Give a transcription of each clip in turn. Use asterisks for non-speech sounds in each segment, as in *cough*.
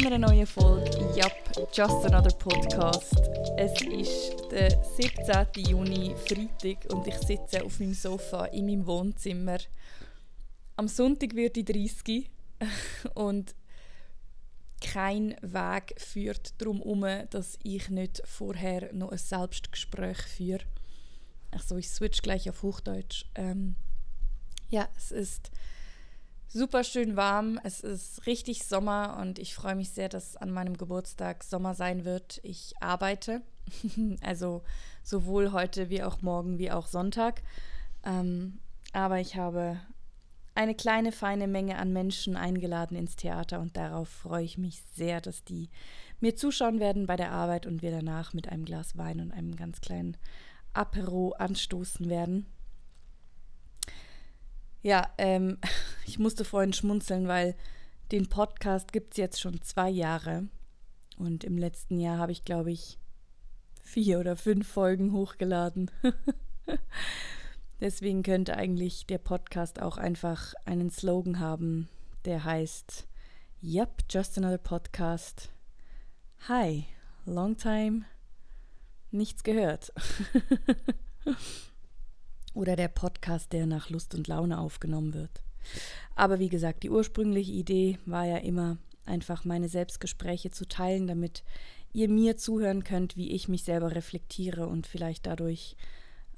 zu einer neuen Folge Yup, Just Another Podcast. Es ist der 17. Juni, Freitag, und ich sitze auf meinem Sofa in meinem Wohnzimmer. Am Sonntag wird ich 30 *laughs* und kein Weg führt darum herum, dass ich nicht vorher noch ein Selbstgespräch führe. Also ich switch gleich auf Hochdeutsch. Ähm, ja, es ist super schön warm. Es ist richtig Sommer und ich freue mich sehr, dass an meinem Geburtstag Sommer sein wird. Ich arbeite, *laughs* also sowohl heute wie auch morgen wie auch Sonntag. Ähm, aber ich habe eine kleine, feine Menge an Menschen eingeladen ins Theater und darauf freue ich mich sehr, dass die mir zuschauen werden bei der Arbeit und wir danach mit einem Glas Wein und einem ganz kleinen Apero anstoßen werden. Ja, ähm, *laughs* ich musste vorhin schmunzeln, weil den Podcast gibt es jetzt schon zwei Jahre. Und im letzten Jahr habe ich, glaube ich, vier oder fünf Folgen hochgeladen. *laughs* Deswegen könnte eigentlich der Podcast auch einfach einen Slogan haben, der heißt Yup, just another podcast. Hi, long time, nichts gehört. *laughs* oder der Podcast, der nach Lust und Laune aufgenommen wird. Aber wie gesagt, die ursprüngliche Idee war ja immer einfach meine Selbstgespräche zu teilen, damit ihr mir zuhören könnt, wie ich mich selber reflektiere und vielleicht dadurch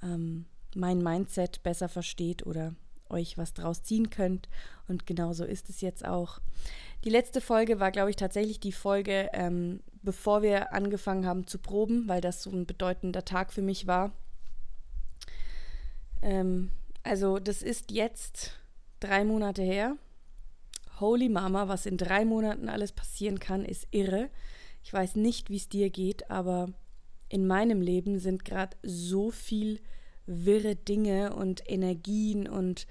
ähm, mein Mindset besser versteht oder euch was draus ziehen könnt. Und genauso ist es jetzt auch. Die letzte Folge war, glaube ich, tatsächlich die Folge, ähm, bevor wir angefangen haben zu proben, weil das so ein bedeutender Tag für mich war. Ähm, also das ist jetzt drei Monate her. Holy Mama, was in drei Monaten alles passieren kann, ist irre. Ich weiß nicht, wie es dir geht, aber in meinem Leben sind gerade so viel wirre Dinge und Energien und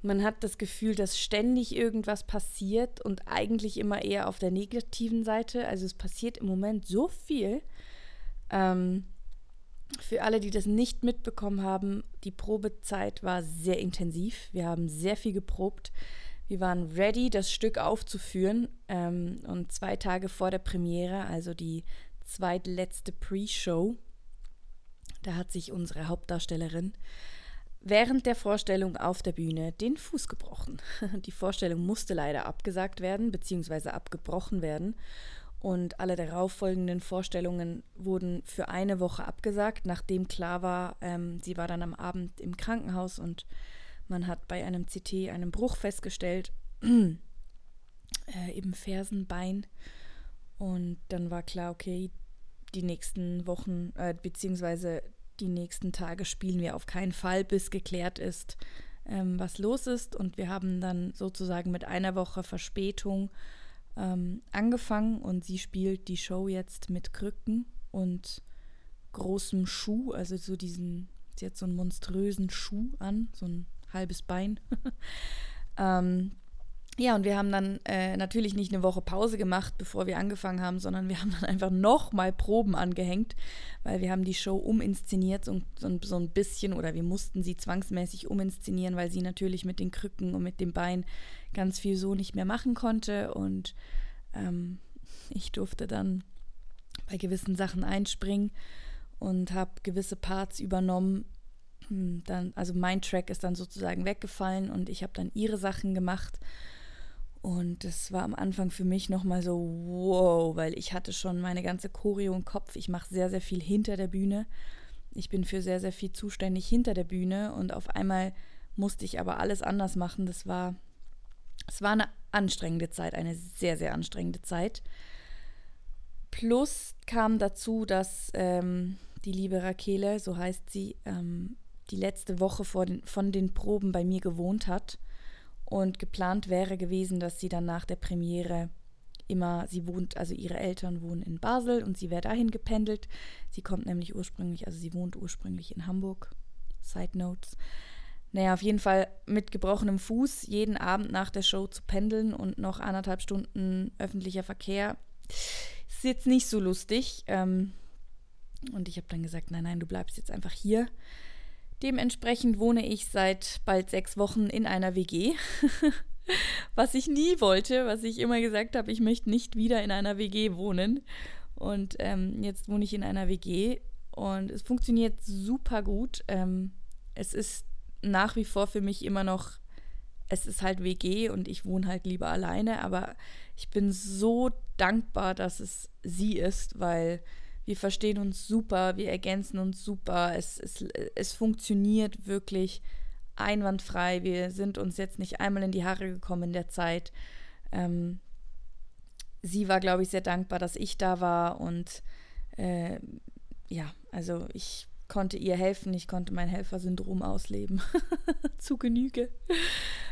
man hat das Gefühl, dass ständig irgendwas passiert und eigentlich immer eher auf der negativen Seite. Also es passiert im Moment so viel. Ähm, für alle, die das nicht mitbekommen haben, die Probezeit war sehr intensiv. Wir haben sehr viel geprobt. Wir waren ready, das Stück aufzuführen. Ähm, und zwei Tage vor der Premiere, also die zweitletzte Pre-Show, da hat sich unsere Hauptdarstellerin während der Vorstellung auf der Bühne den Fuß gebrochen. *laughs* Die Vorstellung musste leider abgesagt werden, beziehungsweise abgebrochen werden und alle darauffolgenden Vorstellungen wurden für eine Woche abgesagt, nachdem klar war, ähm, sie war dann am Abend im Krankenhaus und man hat bei einem CT einen Bruch festgestellt, *clears throat* äh, im Fersenbein. Und dann war klar, okay, die nächsten Wochen, äh, beziehungsweise die nächsten Tage spielen wir auf keinen Fall, bis geklärt ist, ähm, was los ist. Und wir haben dann sozusagen mit einer Woche Verspätung ähm, angefangen und sie spielt die Show jetzt mit Krücken und großem Schuh, also so diesen, sie hat so einen monströsen Schuh an, so ein halbes Bein. *laughs* ähm, ja, und wir haben dann äh, natürlich nicht eine Woche Pause gemacht, bevor wir angefangen haben, sondern wir *laughs* haben dann einfach nochmal Proben angehängt, weil wir haben die Show uminszeniert und so, so ein bisschen, oder wir mussten sie zwangsmäßig uminszenieren, weil sie natürlich mit den Krücken und mit dem Bein ganz viel so nicht mehr machen konnte. Und ähm, ich durfte dann bei gewissen Sachen einspringen und habe gewisse Parts übernommen. Hm, dann, also mein Track ist dann sozusagen weggefallen und ich habe dann ihre Sachen gemacht. Und das war am Anfang für mich nochmal so, wow, weil ich hatte schon meine ganze Choreo im Kopf. Ich mache sehr, sehr viel hinter der Bühne. Ich bin für sehr, sehr viel zuständig hinter der Bühne und auf einmal musste ich aber alles anders machen. Das war, es war eine anstrengende Zeit, eine sehr, sehr anstrengende Zeit. Plus kam dazu, dass ähm, die liebe Rakele, so heißt sie, ähm, die letzte Woche den, von den Proben bei mir gewohnt hat und geplant wäre gewesen, dass sie dann nach der Premiere immer, sie wohnt, also ihre Eltern wohnen in Basel und sie wäre dahin gependelt. Sie kommt nämlich ursprünglich, also sie wohnt ursprünglich in Hamburg. Side Notes. Naja, auf jeden Fall mit gebrochenem Fuß jeden Abend nach der Show zu pendeln und noch anderthalb Stunden öffentlicher Verkehr ist jetzt nicht so lustig. Ähm, und ich habe dann gesagt, nein, nein, du bleibst jetzt einfach hier. Dementsprechend wohne ich seit bald sechs Wochen in einer WG. *laughs* was ich nie wollte, was ich immer gesagt habe, ich möchte nicht wieder in einer WG wohnen. Und ähm, jetzt wohne ich in einer WG und es funktioniert super gut. Ähm, es ist nach wie vor für mich immer noch, es ist halt WG und ich wohne halt lieber alleine, aber ich bin so dankbar, dass es sie ist, weil wir verstehen uns super, wir ergänzen uns super, es, es, es funktioniert wirklich einwandfrei. Wir sind uns jetzt nicht einmal in die Haare gekommen in der Zeit. Ähm, sie war, glaube ich, sehr dankbar, dass ich da war und äh, ja, also ich konnte ihr helfen, ich konnte mein Helfersyndrom ausleben. *laughs* Zu Genüge.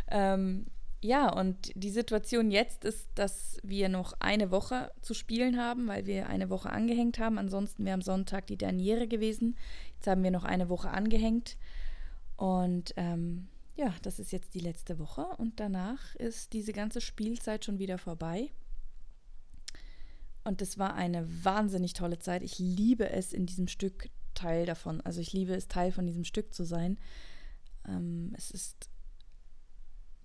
Ähm, ja, und die Situation jetzt ist, dass wir noch eine Woche zu spielen haben, weil wir eine Woche angehängt haben. Ansonsten wäre am Sonntag die Derniere gewesen. Jetzt haben wir noch eine Woche angehängt. Und ähm, ja, das ist jetzt die letzte Woche und danach ist diese ganze Spielzeit schon wieder vorbei. Und das war eine wahnsinnig tolle Zeit. Ich liebe es, in diesem Stück Teil davon, also ich liebe es, Teil von diesem Stück zu sein. Ähm, es ist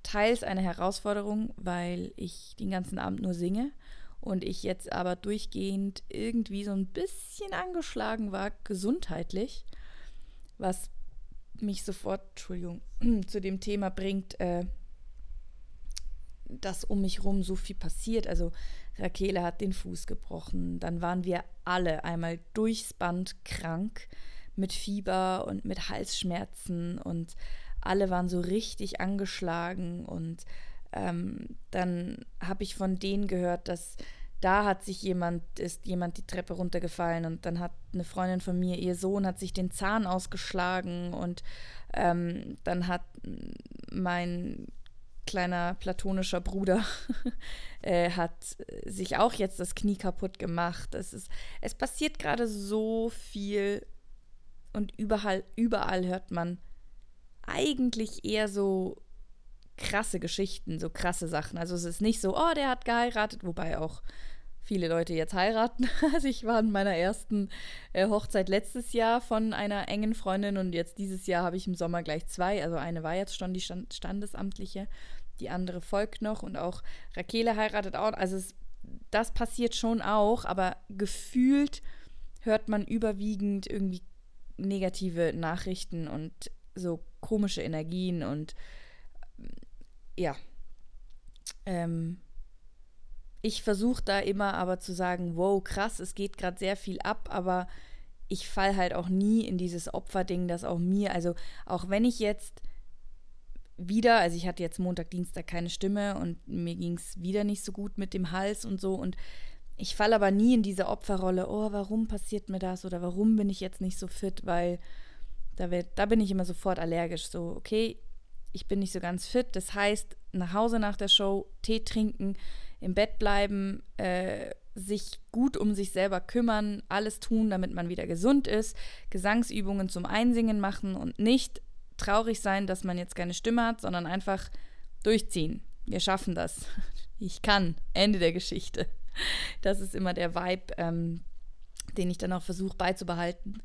teils eine Herausforderung, weil ich den ganzen Abend nur singe und ich jetzt aber durchgehend irgendwie so ein bisschen angeschlagen war, gesundheitlich, was mich sofort, Entschuldigung, *clears throat* zu dem Thema bringt, äh, dass um mich rum so viel passiert. Also Rakele hat den Fuß gebrochen, dann waren wir alle einmal durchs Band krank mit Fieber und mit Halsschmerzen und alle waren so richtig angeschlagen und ähm, dann habe ich von denen gehört, dass da hat sich jemand, ist jemand die Treppe runtergefallen und dann hat eine Freundin von mir, ihr Sohn hat sich den Zahn ausgeschlagen und ähm, dann hat mein kleiner platonischer Bruder *laughs* äh, hat sich auch jetzt das Knie kaputt gemacht. Es, ist, es passiert gerade so viel und überall, überall hört man eigentlich eher so krasse Geschichten, so krasse Sachen. Also es ist nicht so, oh, der hat geheiratet, wobei auch viele Leute jetzt heiraten. *laughs* Also ich war in meiner ersten äh, Hochzeit letztes Jahr von einer engen Freundin und jetzt dieses Jahr habe ich im Sommer gleich zwei. Also eine war jetzt schon die Stand Standesamtliche, die andere folgt noch und auch Rakele heiratet auch. Also es, das passiert schon auch, aber gefühlt hört man überwiegend irgendwie negative Nachrichten und so komische Energien und ja. Ähm, ich versuche da immer aber zu sagen, wow, krass, es geht gerade sehr viel ab, aber ich fall halt auch nie in dieses Opferding, das auch mir, also auch wenn ich jetzt wieder, also ich hatte jetzt Montag, Dienstag keine Stimme und mir ging es wieder nicht so gut mit dem Hals und so und ich falle aber nie in diese Opferrolle, oh, warum passiert mir das oder warum bin ich jetzt nicht so fit, weil da, wird, da bin ich immer sofort allergisch, so, okay, ich bin nicht so ganz fit, das heißt, nach Hause nach der Show, Tee trinken, im Bett bleiben, äh, sich gut um sich selber kümmern, alles tun, damit man wieder gesund ist, Gesangsübungen zum Einsingen machen und nicht traurig sein, dass man jetzt keine Stimme hat, sondern einfach durchziehen. Wir schaffen das. *laughs* Ich kann. Ende der Geschichte. Das ist immer der Vibe, ähm, den ich dann auch versuche beizubehalten.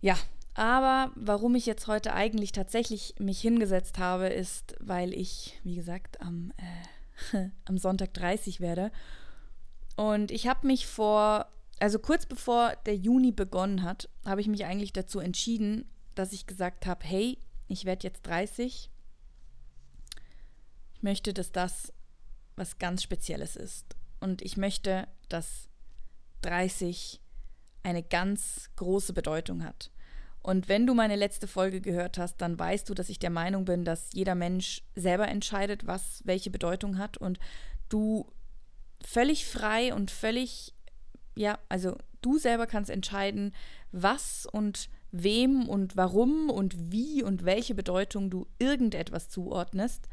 Ja, aber warum ich jetzt heute eigentlich tatsächlich mich hingesetzt habe, ist, weil ich, wie gesagt, am äh, *laughs* am Sonntag 30 werde. Und ich habe mich vor, also kurz bevor der Juni begonnen hat, habe ich mich eigentlich dazu entschieden, dass ich gesagt habe, hey, ich werde jetzt 30. Ich möchte, dass das was ganz Spezielles ist. Und ich möchte, dass 30 eine ganz große Bedeutung hat. Und wenn du meine letzte Folge gehört hast, dann weißt du, dass ich der Meinung bin, dass jeder Mensch selber entscheidet, was welche Bedeutung hat und du völlig frei und völlig, ja, also du selber kannst entscheiden, was und wem und warum und wie und welche Bedeutung du irgendetwas zuordnest.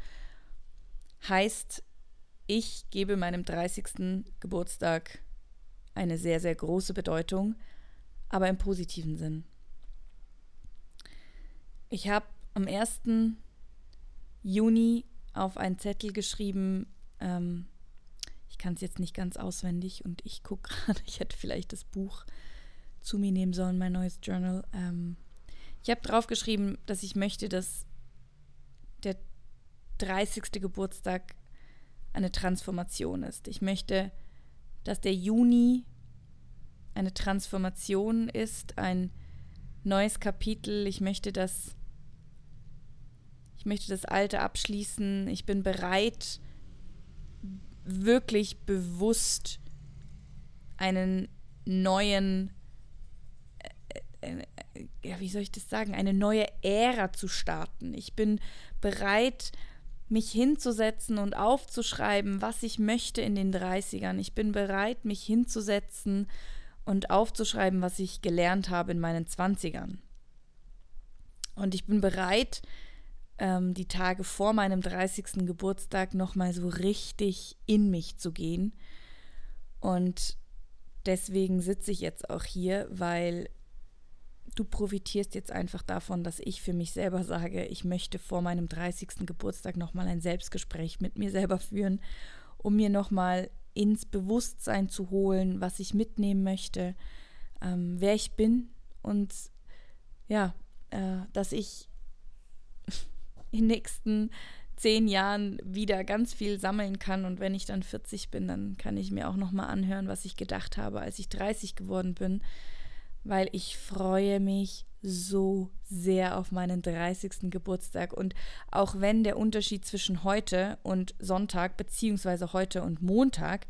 Heißt, ich gebe meinem 30. Geburtstag eine sehr, sehr große Bedeutung, aber im positiven Sinn. Ich habe am 1. Juni auf einen Zettel geschrieben, ähm, ich kann es jetzt nicht ganz auswendig und ich gucke *laughs* gerade, ich hätte vielleicht das Buch zu mir nehmen sollen, mein neues Journal. Ähm, ich habe drauf geschrieben, dass ich möchte, dass der 30. Geburtstag eine Transformation ist. Ich möchte, dass der Juni eine Transformation ist, ein neues Kapitel. Ich möchte das, ich möchte das Alte abschließen. Ich bin bereit, wirklich bewusst einen neuen, äh, äh, äh, ja, wie soll ich das sagen, eine neue Ära zu starten. Ich bin bereit, mich hinzusetzen und aufzuschreiben, was ich möchte in den 30ern. Ich bin bereit, mich hinzusetzen und aufzuschreiben, was ich gelernt habe in meinen 20ern. Und ich bin bereit, ähm, die Tage vor meinem 30. Geburtstag nochmal so richtig in mich zu gehen. Und deswegen sitze ich jetzt auch hier, weil du profitierst jetzt einfach davon, dass ich für mich selber sage, ich möchte vor meinem 30. Geburtstag nochmal ein Selbstgespräch mit mir selber führen, um mir nochmal ins Bewusstsein zu holen, was ich mitnehmen möchte, ähm, wer ich bin und ja, äh, dass ich in den nächsten zehn Jahren wieder ganz viel sammeln kann. Und wenn ich dann 40 bin, dann kann ich mir auch noch mal anhören, was ich gedacht habe, als ich 30 geworden bin, weil ich freue mich so sehr auf meinen 30. Geburtstag. Und auch wenn der Unterschied zwischen heute und Sonntag beziehungsweise heute und Montag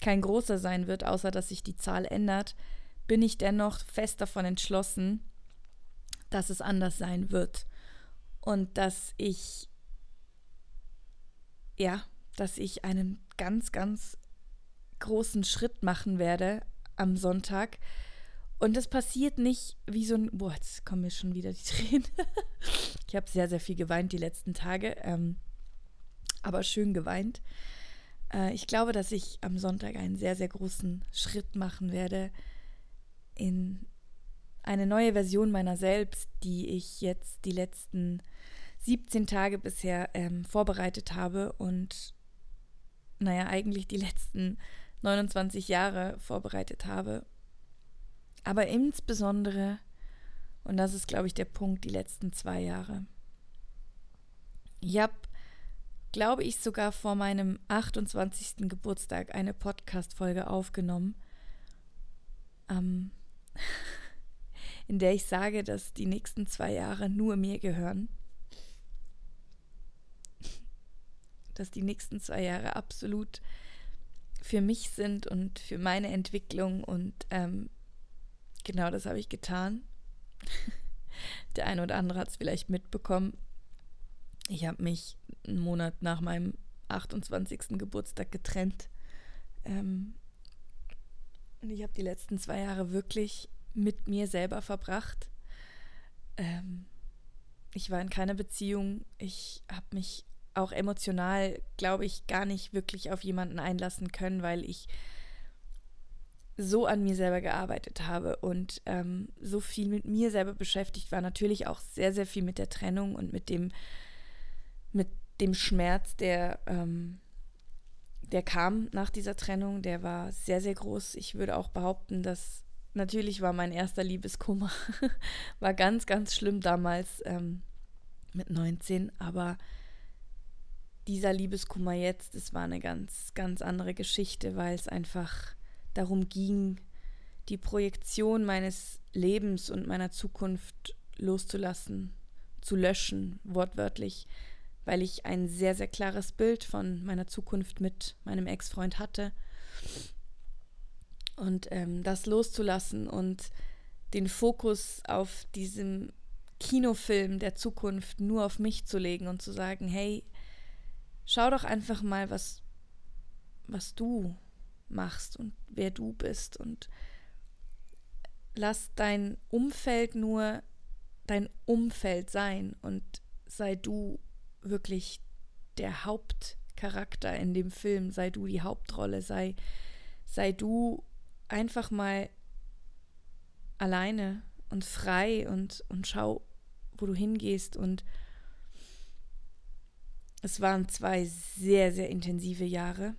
kein großer sein wird, außer dass sich die Zahl ändert, bin ich dennoch fest davon entschlossen, dass es anders sein wird und dass ich ja, dass ich einen ganz, ganz großen Schritt machen werde am Sonntag. Und das passiert nicht wie so ein. Boah, jetzt kommen mir schon wieder die Tränen. *laughs* ich habe sehr, sehr viel geweint die letzten Tage. Ähm, aber schön geweint. Äh, ich glaube, dass ich am Sonntag einen sehr, sehr großen Schritt machen werde in eine neue Version meiner selbst, die ich jetzt die letzten 17 Tage bisher ähm, vorbereitet habe und naja, eigentlich die letzten 29 Jahre vorbereitet habe. Aber insbesondere, und das ist, glaube ich, der Punkt, die letzten zwei Jahre. Ich habe, glaube ich, sogar vor meinem 28. Geburtstag eine Podcast-Folge aufgenommen, ähm, *laughs* in der ich sage, dass die nächsten zwei Jahre nur mir gehören. Dass die nächsten zwei Jahre absolut für mich sind und für meine Entwicklung und ähm, genau das habe ich getan. *laughs* Der eine oder andere hat es vielleicht mitbekommen. Ich habe mich einen Monat nach meinem 28. Geburtstag getrennt. Ähm, und ich habe die letzten zwei Jahre wirklich mit mir selber verbracht. Ähm, ich war in keiner Beziehung. Ich habe mich auch emotional, glaube ich, gar nicht wirklich auf jemanden einlassen können, weil ich so an mir selber gearbeitet habe und ähm, so viel mit mir selber beschäftigt war. Natürlich auch sehr, sehr viel mit der Trennung und mit dem, mit dem Schmerz, der, ähm, der kam nach dieser Trennung. Der war sehr, sehr groß. Ich würde auch behaupten, dass natürlich war mein erster Liebeskummer, *laughs* war ganz, ganz schlimm damals ähm, mit 19, aber dieser Liebeskummer jetzt, das war eine ganz, ganz andere Geschichte, weil es einfach darum ging, die Projektion meines Lebens und meiner Zukunft loszulassen, zu löschen, wortwörtlich, weil ich ein sehr, sehr klares Bild von meiner Zukunft mit meinem Ex-Freund hatte. Und ähm, das loszulassen und den Fokus auf diesem Kinofilm der Zukunft nur auf mich zu legen und zu sagen, hey, schau doch einfach mal, was, was du machst und wer du bist und lass dein Umfeld nur dein Umfeld sein und sei du wirklich der Hauptcharakter in dem Film, sei du die Hauptrolle, sei, sei du einfach mal alleine und frei und, und schau, wo du hingehst und es waren zwei sehr, sehr intensive Jahre.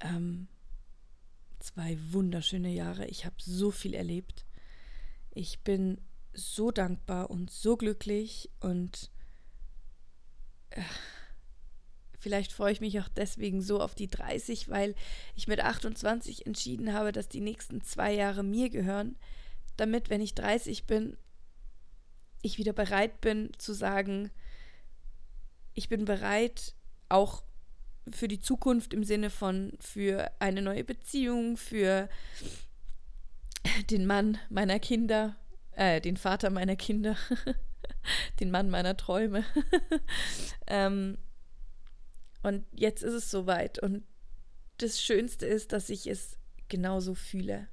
Ähm, zwei wunderschöne Jahre. Ich habe so viel erlebt. Ich bin so dankbar und so glücklich und vielleicht freue ich mich auch deswegen so auf die 30, weil ich mit 28 entschieden habe, dass die nächsten zwei Jahre mir gehören, damit, wenn ich 30 bin, ich wieder bereit bin zu sagen, ich bin bereit, auch für die Zukunft im Sinne von für eine neue Beziehung, für den Mann meiner Kinder, äh, den Vater meiner Kinder, *laughs* den Mann meiner Träume. *laughs* ähm, und jetzt ist es soweit. Und das Schönste ist, dass ich es genauso fühle.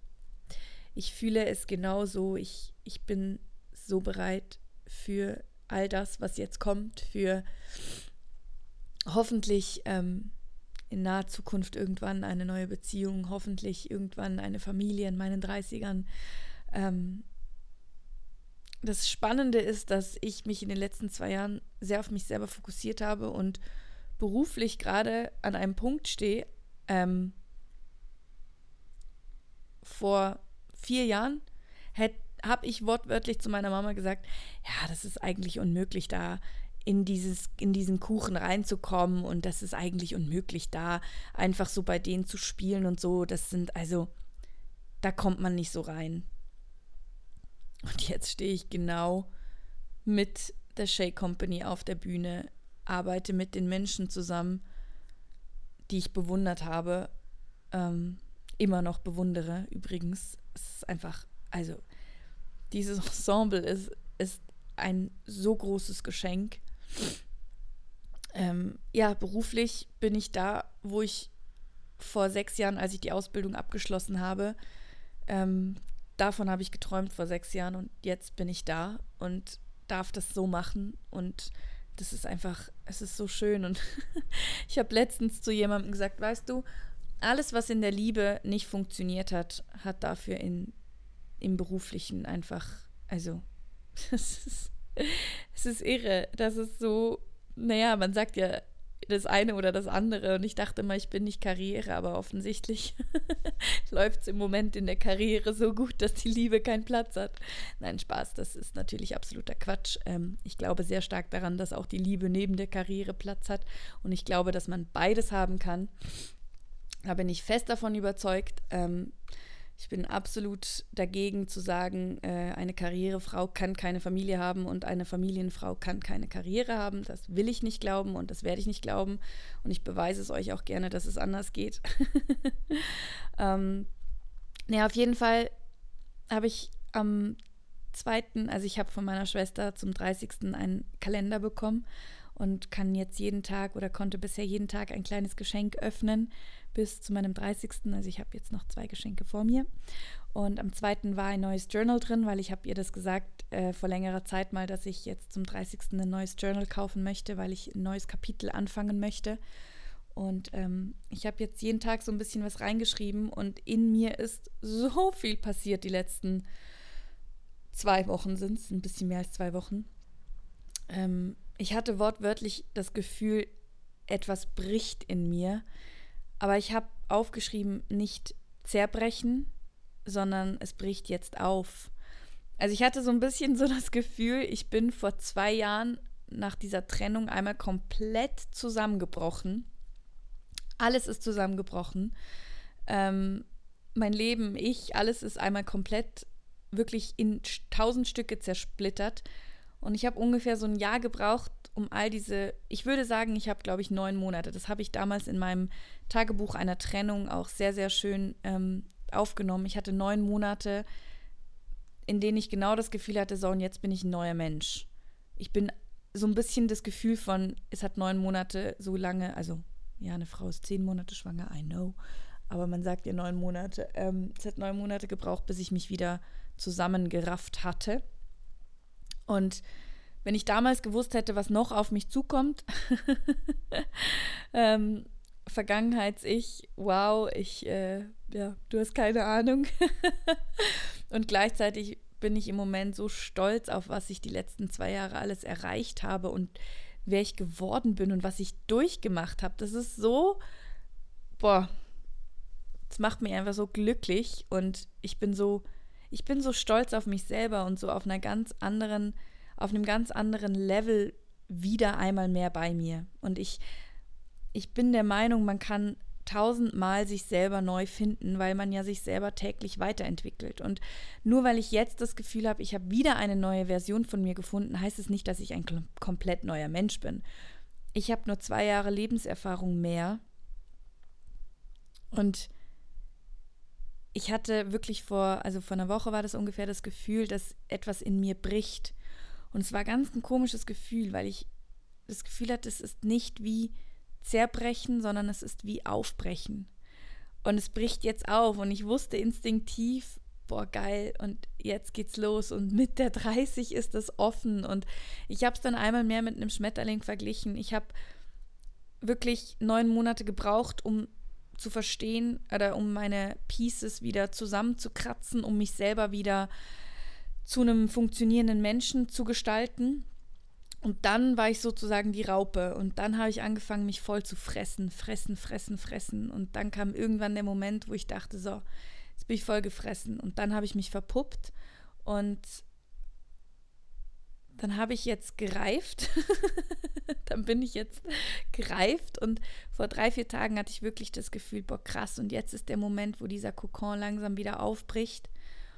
Ich fühle es genauso. Ich, ich bin so bereit für all das, was jetzt kommt, für hoffentlich ähm, in naher Zukunft irgendwann eine neue Beziehung, hoffentlich irgendwann eine Familie in meinen 30ern. Ähm, das Spannende ist, dass ich mich in den letzten zwei Jahren sehr auf mich selber fokussiert habe und beruflich gerade an einem Punkt stehe. Ähm, vor vier Jahren habe ich wortwörtlich zu meiner Mama gesagt, ja, das ist eigentlich unmöglich, da in, dieses, in diesen Kuchen reinzukommen und das ist eigentlich unmöglich, da einfach so bei denen zu spielen und so. Das sind also, da kommt man nicht so rein. Und jetzt stehe ich genau mit der Shake Company auf der Bühne, arbeite mit den Menschen zusammen, die ich bewundert habe, ähm, immer noch bewundere. Übrigens, es ist einfach, also dieses Ensemble ist, ist ein so großes Geschenk. Ähm, ja, beruflich bin ich da, wo ich vor sechs Jahren, als ich die Ausbildung abgeschlossen habe, ähm, davon habe ich geträumt vor sechs Jahren und jetzt bin ich da und darf das so machen und das ist einfach, es ist so schön und *laughs* ich habe letztens zu jemandem gesagt, weißt du, alles, was in der Liebe nicht funktioniert hat, hat dafür in, im beruflichen einfach, also, *laughs* es ist, es ist irre. Das ist so, naja, man sagt ja das eine oder das andere. Und ich dachte immer, ich bin nicht Karriere, aber offensichtlich *laughs* läuft es im Moment in der Karriere so gut, dass die Liebe keinen Platz hat. Nein, Spaß, das ist natürlich absoluter Quatsch. Ähm, ich glaube sehr stark daran, dass auch die Liebe neben der Karriere Platz hat. Und ich glaube, dass man beides haben kann. Da bin ich fest davon überzeugt. Ähm, ich bin absolut dagegen zu sagen, äh, eine Karrierefrau kann keine Familie haben und eine Familienfrau kann keine Karriere haben. Das will ich nicht glauben und das werde ich nicht glauben. Und ich beweise es euch auch gerne, dass es anders geht. *laughs* ähm, naja, auf jeden Fall habe ich am zweiten, also ich habe von meiner Schwester zum 30. einen Kalender bekommen und kann jetzt jeden Tag oder konnte bisher jeden Tag ein kleines Geschenk öffnen bis zu meinem 30. Also ich habe jetzt noch zwei Geschenke vor mir. Und am zweiten war ein neues Journal drin, weil ich habe ihr das gesagt äh, vor längerer Zeit mal, dass ich jetzt zum 30. ein neues Journal kaufen möchte, weil ich ein neues Kapitel anfangen möchte. Und ähm, ich habe jetzt jeden Tag so ein bisschen was reingeschrieben und in mir ist so viel passiert die letzten zwei Wochen sind es, ein bisschen mehr als zwei Wochen. Ähm, ich hatte wortwörtlich das Gefühl, etwas bricht in mir. Aber ich habe aufgeschrieben, nicht zerbrechen, sondern es bricht jetzt auf. Also ich hatte so ein bisschen so das Gefühl, ich bin vor zwei Jahren nach dieser Trennung einmal komplett zusammengebrochen. Alles ist zusammengebrochen. Ähm, mein Leben, ich, alles ist einmal komplett wirklich in tausend Stücke zersplittert. Und ich habe ungefähr so ein Jahr gebraucht, um all diese, ich würde sagen, ich habe, glaube ich, neun Monate. Das habe ich damals in meinem Tagebuch einer Trennung auch sehr, sehr schön ähm, aufgenommen. Ich hatte neun Monate, in denen ich genau das Gefühl hatte, so und jetzt bin ich ein neuer Mensch. Ich bin so ein bisschen das Gefühl von, es hat neun Monate so lange, also ja, eine Frau ist zehn Monate schwanger, I know, aber man sagt ja neun Monate. Ähm, es hat neun Monate gebraucht, bis ich mich wieder zusammengerafft hatte. Und wenn ich damals gewusst hätte, was noch auf mich zukommt, *laughs* ähm, Vergangenheits-Ich, wow, ich, äh, ja, du hast keine Ahnung. *laughs* und gleichzeitig bin ich im Moment so stolz auf, was ich die letzten zwei Jahre alles erreicht habe und wer ich geworden bin und was ich durchgemacht habe. Das ist so, boah, das macht mich einfach so glücklich und ich bin so, ich bin so stolz auf mich selber und so auf einer ganz anderen, auf einem ganz anderen Level wieder einmal mehr bei mir. Und ich, ich bin der Meinung, man kann tausendmal sich selber neu finden, weil man ja sich selber täglich weiterentwickelt. Und nur weil ich jetzt das Gefühl habe, ich habe wieder eine neue Version von mir gefunden, heißt es nicht, dass ich ein komplett neuer Mensch bin. Ich habe nur zwei Jahre Lebenserfahrung mehr. Und ich hatte wirklich vor, also vor einer Woche war das ungefähr das Gefühl, dass etwas in mir bricht. Und es war ganz ein komisches Gefühl, weil ich das Gefühl hatte, es ist nicht wie zerbrechen, sondern es ist wie aufbrechen. Und es bricht jetzt auf und ich wusste instinktiv, boah, geil, und jetzt geht's los. Und mit der 30 ist das offen. Und ich habe es dann einmal mehr mit einem Schmetterling verglichen. Ich habe wirklich neun Monate gebraucht, um zu verstehen oder um meine Pieces wieder zusammenzukratzen, um mich selber wieder zu einem funktionierenden Menschen zu gestalten. Und dann war ich sozusagen die Raupe und dann habe ich angefangen, mich voll zu fressen, fressen, fressen, fressen. Und dann kam irgendwann der Moment, wo ich dachte, so, jetzt bin ich voll gefressen. Und dann habe ich mich verpuppt und dann habe ich jetzt gereift. *laughs* dann bin ich jetzt gereift und vor drei, vier Tagen hatte ich wirklich das Gefühl, boah, krass. Und jetzt ist der Moment, wo dieser Kokon langsam wieder aufbricht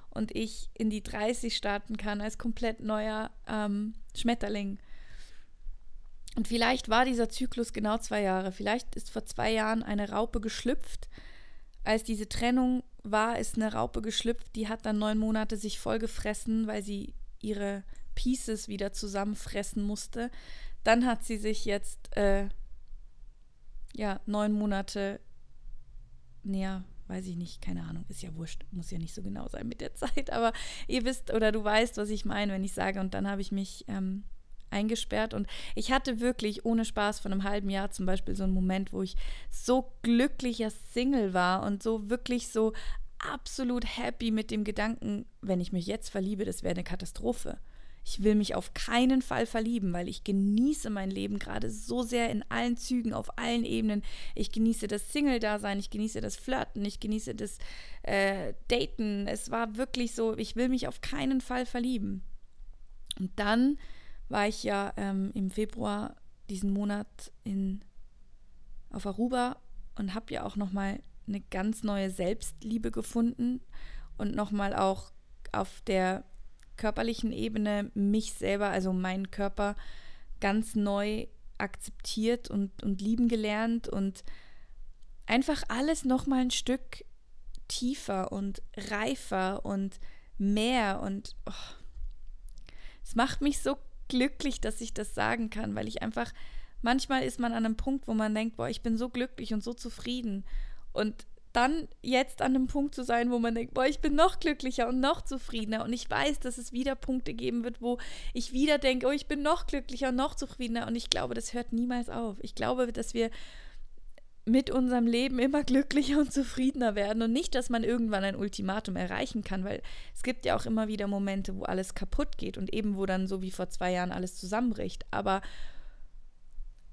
und ich in die 30 starten kann als komplett neuer ähm, Schmetterling. Und vielleicht war dieser Zyklus genau zwei Jahre. Vielleicht ist vor zwei Jahren eine Raupe geschlüpft. Als diese Trennung war, ist eine Raupe geschlüpft, die hat dann neun Monate sich voll gefressen, weil sie ihre Pieces wieder zusammenfressen musste. Dann hat sie sich jetzt äh, ja neun Monate näher, weiß ich nicht, keine Ahnung, ist ja wurscht, muss ja nicht so genau sein mit der *laughs* Zeit, aber ihr wisst oder du weißt, was ich meine, wenn ich sage, und dann habe ich mich ähm, eingesperrt. Und ich hatte wirklich ohne Spaß von einem halben Jahr zum Beispiel so einen Moment, wo ich so glücklicher Single war und so wirklich so absolut happy mit dem Gedanken, wenn ich mich jetzt verliebe, das wäre eine Katastrophe. Ich will mich auf keinen Fall verlieben, weil ich genieße mein Leben gerade so sehr in allen Zügen, auf allen Ebenen. Ich genieße das Single-Dasein, ich genieße das Flirten, ich genieße das äh, Daten. Es war wirklich so, ich will mich auf keinen Fall verlieben. Und dann war ich ja ähm, im Februar diesen Monat in, auf Aruba und habe ja auch nochmal eine ganz neue Selbstliebe gefunden und nochmal auch auf der körperlichen Ebene mich selber, also meinen Körper, ganz neu akzeptiert und, und lieben gelernt und einfach alles nochmal ein Stück tiefer und reifer und mehr und oh, es macht mich so glücklich, dass ich das sagen kann, weil ich einfach, manchmal ist man an einem Punkt, wo man denkt, boah, ich bin so glücklich und so zufrieden. Und dann jetzt an einem Punkt zu sein, wo man denkt, boah, ich bin noch glücklicher und noch zufriedener und ich weiß, dass es wieder Punkte geben wird, wo ich wieder denke, oh, ich bin noch glücklicher und noch zufriedener und ich glaube, das hört niemals auf. Ich glaube, dass wir mit unserem Leben immer glücklicher und zufriedener werden und nicht, dass man irgendwann ein Ultimatum erreichen kann, weil es gibt ja auch immer wieder Momente, wo alles kaputt geht und eben wo dann so wie vor zwei Jahren alles zusammenbricht. Aber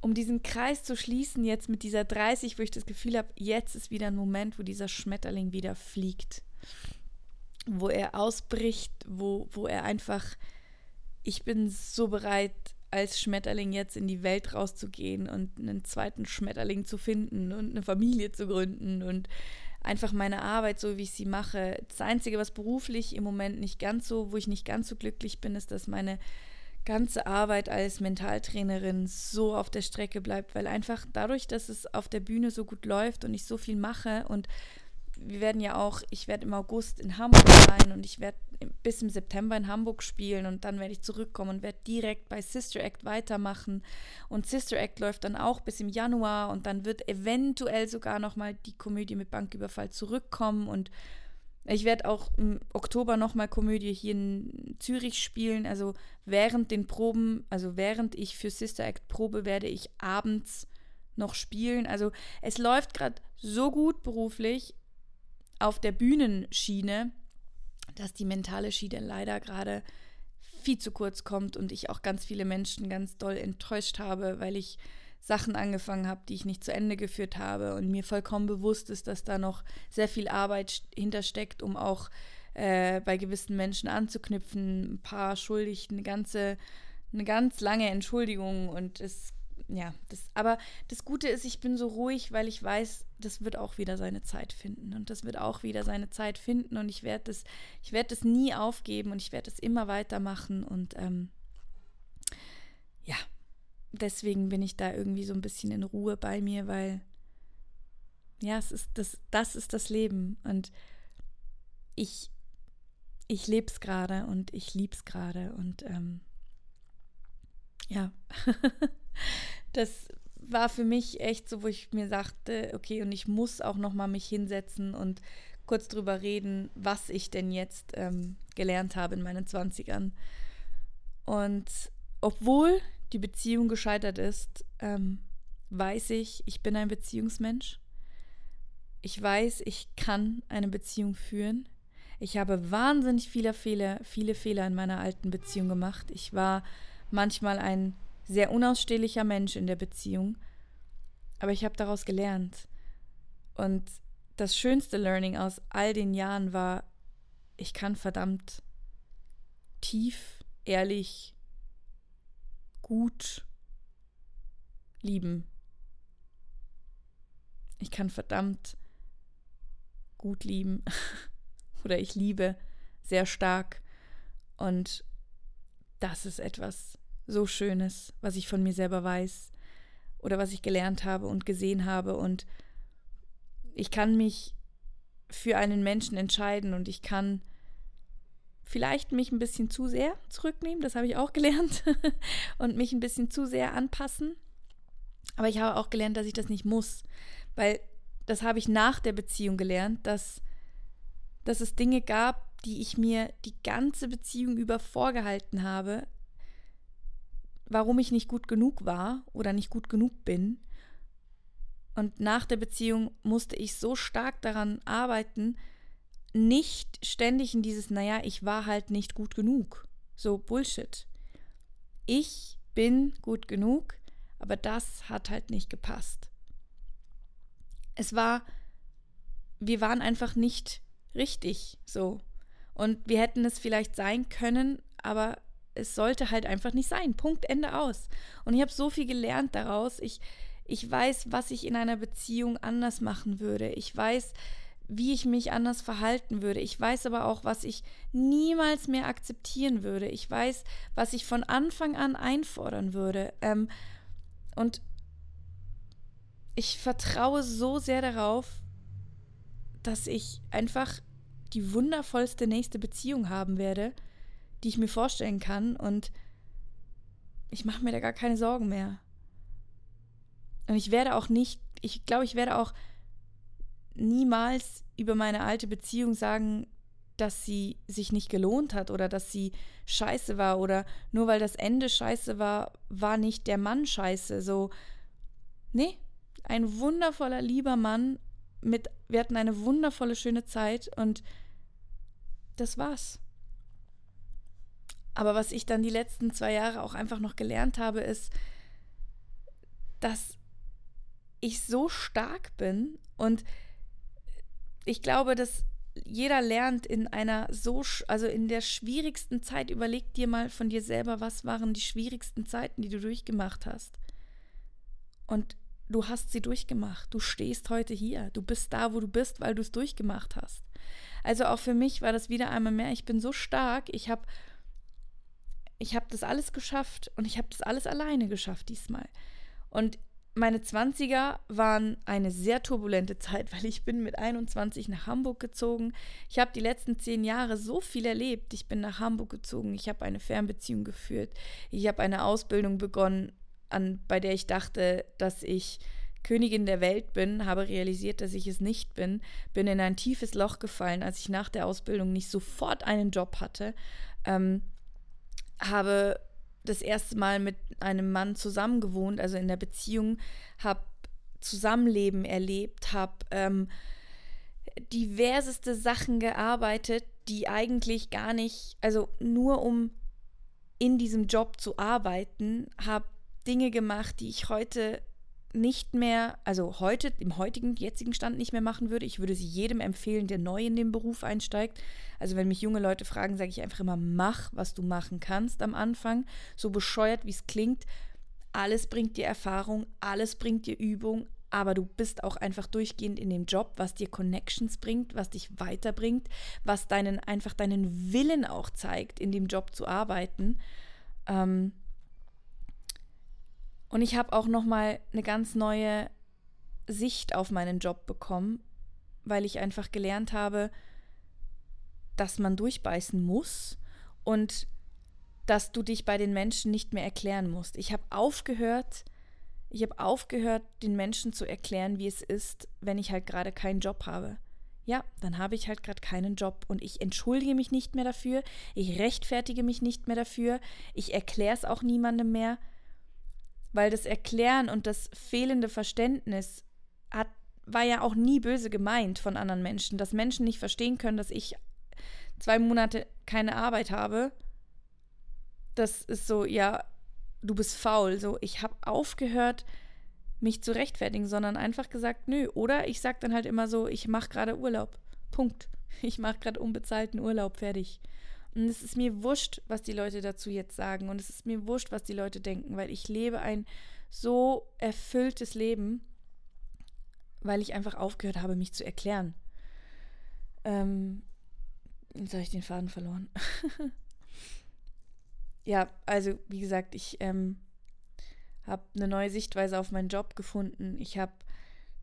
um diesen Kreis zu schließen, jetzt mit dieser 30, wo ich das Gefühl habe, jetzt ist wieder ein Moment, wo dieser Schmetterling wieder fliegt, wo er ausbricht, wo, wo er einfach, ich bin so bereit, als Schmetterling jetzt in die Welt rauszugehen und einen zweiten Schmetterling zu finden und eine Familie zu gründen und einfach meine Arbeit so, wie ich sie mache. Das Einzige, was beruflich im Moment nicht ganz so, wo ich nicht ganz so glücklich bin, ist, dass meine ganze Arbeit als Mentaltrainerin so auf der Strecke bleibt, weil einfach dadurch, dass es auf der Bühne so gut läuft und ich so viel mache und wir werden ja auch, ich werde im August in Hamburg sein und ich werde bis im September in Hamburg spielen und dann werde ich zurückkommen und werde direkt bei Sister Act weitermachen. Und Sister Act läuft dann auch bis im Januar und dann wird eventuell sogar nochmal die Komödie mit Banküberfall zurückkommen und ich werde auch im Oktober nochmal Komödie hier in Zürich spielen. Also während den Proben, also während ich für Sister Act probe, werde ich abends noch spielen. Also es läuft gerade so gut beruflich auf der Bühnenschiene, dass die mentale Schiene leider gerade viel zu kurz kommt und ich auch ganz viele Menschen ganz doll enttäuscht habe, weil ich Sachen angefangen habe, die ich nicht zu Ende geführt habe und mir vollkommen bewusst ist, dass da noch sehr viel Arbeit hintersteckt, um auch äh, bei gewissen Menschen anzuknüpfen, ein paar schuldig, eine ganze eine ganz lange Entschuldigung und es, ja, das, aber das Gute ist, ich bin so ruhig, weil ich weiß, das wird auch wieder seine Zeit finden und das wird auch wieder seine Zeit finden und ich werde das, ich werde das nie aufgeben und ich werde es immer weitermachen und ähm, ja, deswegen bin ich da irgendwie so ein bisschen in Ruhe bei mir, weil ja, es ist das, das ist das Leben. Und ich, ich lebe es gerade und ich liebe es gerade. Und ähm, ja, *laughs* das war für mich echt so, wo ich mir sagte, okay, und ich muss auch noch mal mich hinsetzen und kurz drüber reden, was ich denn jetzt ähm, gelernt habe in meinen Zwanzigern. Und obwohl die Beziehung gescheitert ist, ähm, weiß ich, ich bin ein Beziehungsmensch. Ich weiß, ich kann eine Beziehung führen. Ich habe wahnsinnig viele Fehler, viele Fehler in meiner alten Beziehung gemacht. Ich war manchmal ein sehr unausstehlicher Mensch in der Beziehung, aber ich habe daraus gelernt. Und das schönste Learning aus all den Jahren war, ich kann verdammt tief, ehrlich, gut lieben. Ich kann verdammt gut lieben. *laughs* Oder ich liebe sehr stark. Und das ist etwas so Schönes, was ich von mir selber weiß. Oder was ich gelernt habe und gesehen habe. Und ich kann mich für einen Menschen entscheiden. Und ich kann vielleicht mich ein bisschen zu sehr zurücknehmen, das habe ich auch gelernt, *laughs* und mich ein bisschen zu sehr anpassen. Aber ich habe auch gelernt, dass ich das nicht muss, weil das habe ich nach der Beziehung gelernt, dass, dass es Dinge gab, die ich mir die ganze Beziehung über vorgehalten habe, warum ich nicht gut genug war oder nicht gut genug bin. Und nach der Beziehung musste ich so stark daran arbeiten, nicht ständig in dieses, naja, ich war halt nicht gut genug. So Bullshit. Ich bin gut genug, aber das hat halt nicht gepasst. Es war, wir waren einfach nicht richtig so. Und wir hätten es vielleicht sein können, aber es sollte halt einfach nicht sein. Punkt, Ende aus. Und ich habe so viel gelernt daraus. Ich, ich weiß, was ich in einer Beziehung anders machen würde. Ich weiß, wie ich mich anders verhalten würde. Ich weiß aber auch, was ich niemals mehr akzeptieren würde. Ich weiß, was ich von Anfang an einfordern würde. Ähm, und ich vertraue so sehr darauf, dass ich einfach die wundervollste nächste Beziehung haben werde, die ich mir vorstellen kann. Und ich mache mir da gar keine Sorgen mehr. Und ich werde auch nicht, ich glaube, ich werde auch niemals über meine alte Beziehung sagen, dass sie sich nicht gelohnt hat oder dass sie scheiße war oder nur weil das Ende scheiße war, war nicht der Mann scheiße. So, nee, ein wundervoller, lieber Mann mit, wir hatten eine wundervolle, schöne Zeit und das war's. Aber was ich dann die letzten zwei Jahre auch einfach noch gelernt habe, ist, dass ich so stark bin und ich glaube, dass jeder lernt in einer so, also in der schwierigsten Zeit, überleg dir mal von dir selber, was waren die schwierigsten Zeiten, die du durchgemacht hast. Und du hast sie durchgemacht. Du stehst heute hier. Du bist da, wo du bist, weil du es durchgemacht hast. Also auch für mich war das wieder einmal mehr, ich bin so stark, ich habe ich habe das alles geschafft und ich habe das alles alleine geschafft diesmal. Und meine 20er waren eine sehr turbulente Zeit, *laughs* weil ich bin mit 21 nach Hamburg gezogen. Ich habe die letzten zehn Jahre so viel erlebt. Ich bin nach Hamburg gezogen, ich habe eine Fernbeziehung geführt, ich habe eine Ausbildung begonnen, an, bei der ich dachte, dass ich Königin der Welt bin, habe realisiert, dass ich es nicht bin, bin in ein tiefes Loch gefallen, als ich nach der Ausbildung nicht sofort einen Job hatte, ähm, habe das erste Mal mit einem Mann zusammengewohnt, also in der Beziehung, habe Zusammenleben erlebt, habe ähm, diverseste Sachen gearbeitet, die eigentlich gar nicht, also nur um in diesem Job zu arbeiten, habe Dinge gemacht, die ich heute nicht mehr, also heute, im heutigen, jetzigen Stand nicht mehr machen würde. Ich würde sie jedem empfehlen, der neu in den Beruf einsteigt. Also wenn mich junge Leute fragen, sage ich einfach immer, mach, was du machen kannst am Anfang. So bescheuert, wie es klingt. Alles bringt dir Erfahrung, alles bringt dir Übung, aber du bist auch einfach durchgehend in dem Job, was dir Connections bringt, was dich weiterbringt, was deinen einfach deinen Willen auch zeigt, in dem Job zu arbeiten. Ähm, und ich habe auch noch mal eine ganz neue Sicht auf meinen Job bekommen, weil ich einfach gelernt habe, dass man durchbeißen muss und dass du dich bei den Menschen nicht mehr erklären musst. Ich habe aufgehört, ich habe aufgehört, den Menschen zu erklären, wie es ist, wenn ich halt gerade keinen Job habe. Ja, dann habe ich halt gerade keinen Job und ich entschuldige mich nicht mehr dafür, ich rechtfertige mich nicht mehr dafür, ich erkläre es auch niemandem mehr, weil das Erklären und das fehlende Verständnis hat, war ja auch nie böse gemeint von anderen Menschen, dass Menschen nicht verstehen können, dass ich zwei Monate keine Arbeit habe. Das ist so, ja, du bist faul. So, ich habe aufgehört, mich zu rechtfertigen, sondern einfach gesagt, nö. Oder ich sage dann halt immer so, ich mache gerade Urlaub. Punkt. Ich mache gerade unbezahlten Urlaub, fertig. Und es ist mir wurscht, was die Leute dazu jetzt sagen. Und es ist mir wurscht, was die Leute denken, weil ich lebe ein so erfülltes Leben, weil ich einfach aufgehört habe, mich zu erklären. Ähm, jetzt habe ich den Faden verloren. *laughs* ja, also wie gesagt, ich ähm, habe eine neue Sichtweise auf meinen Job gefunden. Ich habe,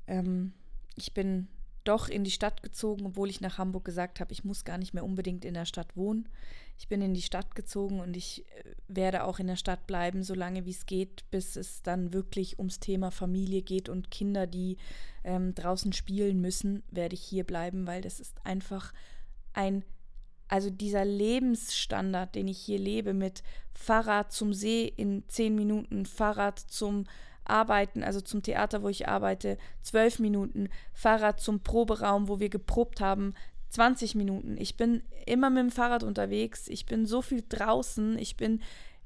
ähm, ich bin doch in die Stadt gezogen, obwohl ich nach Hamburg gesagt habe, ich muss gar nicht mehr unbedingt in der Stadt wohnen. Ich bin in die Stadt gezogen und ich äh, werde auch in der Stadt bleiben, solange wie es geht, bis es dann wirklich ums Thema Familie geht und Kinder, die ähm, draußen spielen müssen, werde ich hier bleiben, weil das ist einfach ein, also dieser Lebensstandard, den ich hier lebe, mit Fahrrad zum See in zehn Minuten, Fahrrad zum Arbeiten, also zum Theater, wo ich arbeite, zwölf Minuten, Fahrrad zum Proberaum, wo wir geprobt haben, 20 Minuten. Ich bin immer mit dem Fahrrad unterwegs, ich bin so viel draußen, ich bin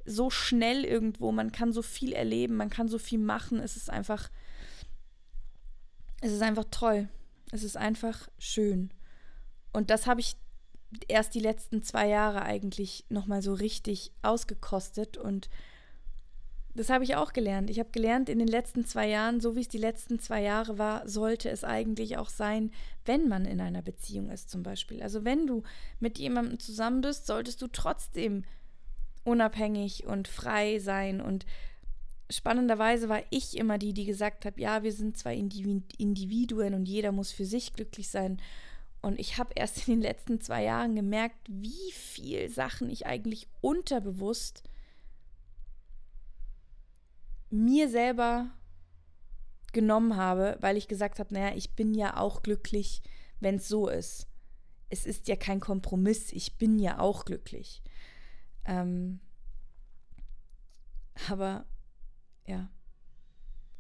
so schnell irgendwo, man kann so viel erleben, man kann so viel machen, es ist einfach, es ist einfach toll. Es ist einfach schön. Und das habe ich erst die letzten zwei Jahre eigentlich nochmal so richtig ausgekostet und das habe ich auch gelernt. Ich habe gelernt, in den letzten zwei Jahren, so wie es die letzten zwei Jahre war, sollte es eigentlich auch sein, wenn man in einer Beziehung ist zum Beispiel. Also wenn du mit jemandem zusammen bist, solltest du trotzdem unabhängig und frei sein. Und spannenderweise war ich immer die, die gesagt hat, ja, wir sind zwei Individuen und jeder muss für sich glücklich sein. Und ich habe erst in den letzten zwei Jahren gemerkt, wie viel Sachen ich eigentlich unterbewusst mir selber genommen habe, weil ich gesagt habe, naja, ich bin ja auch glücklich, wenn es so ist. Es ist ja kein Kompromiss, ich bin ja auch glücklich. Ähm, aber ja,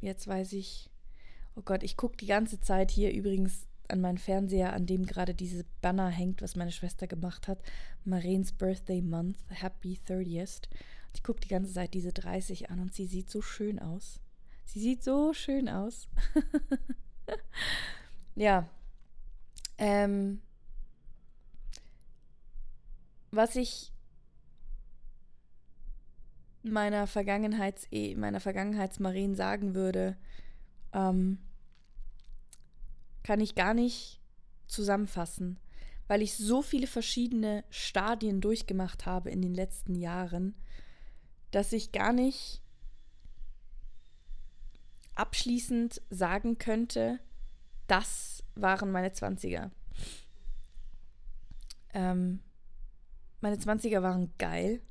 jetzt weiß ich, oh Gott, ich gucke die ganze Zeit hier übrigens an meinen Fernseher, an dem gerade diese Banner hängt, was meine Schwester gemacht hat. Mareens Birthday Month, Happy 30th. Ich gucke die ganze Zeit diese 30 an und sie sieht so schön aus. Sie sieht so schön aus. *laughs* ja. Ähm, was ich meiner Vergangenheits meiner Vergangenheitsmarien sagen würde, ähm, kann ich gar nicht zusammenfassen, weil ich so viele verschiedene Stadien durchgemacht habe in den letzten Jahren, dass ich gar nicht abschließend sagen könnte, das waren meine 20er. Ähm, meine 20er waren geil.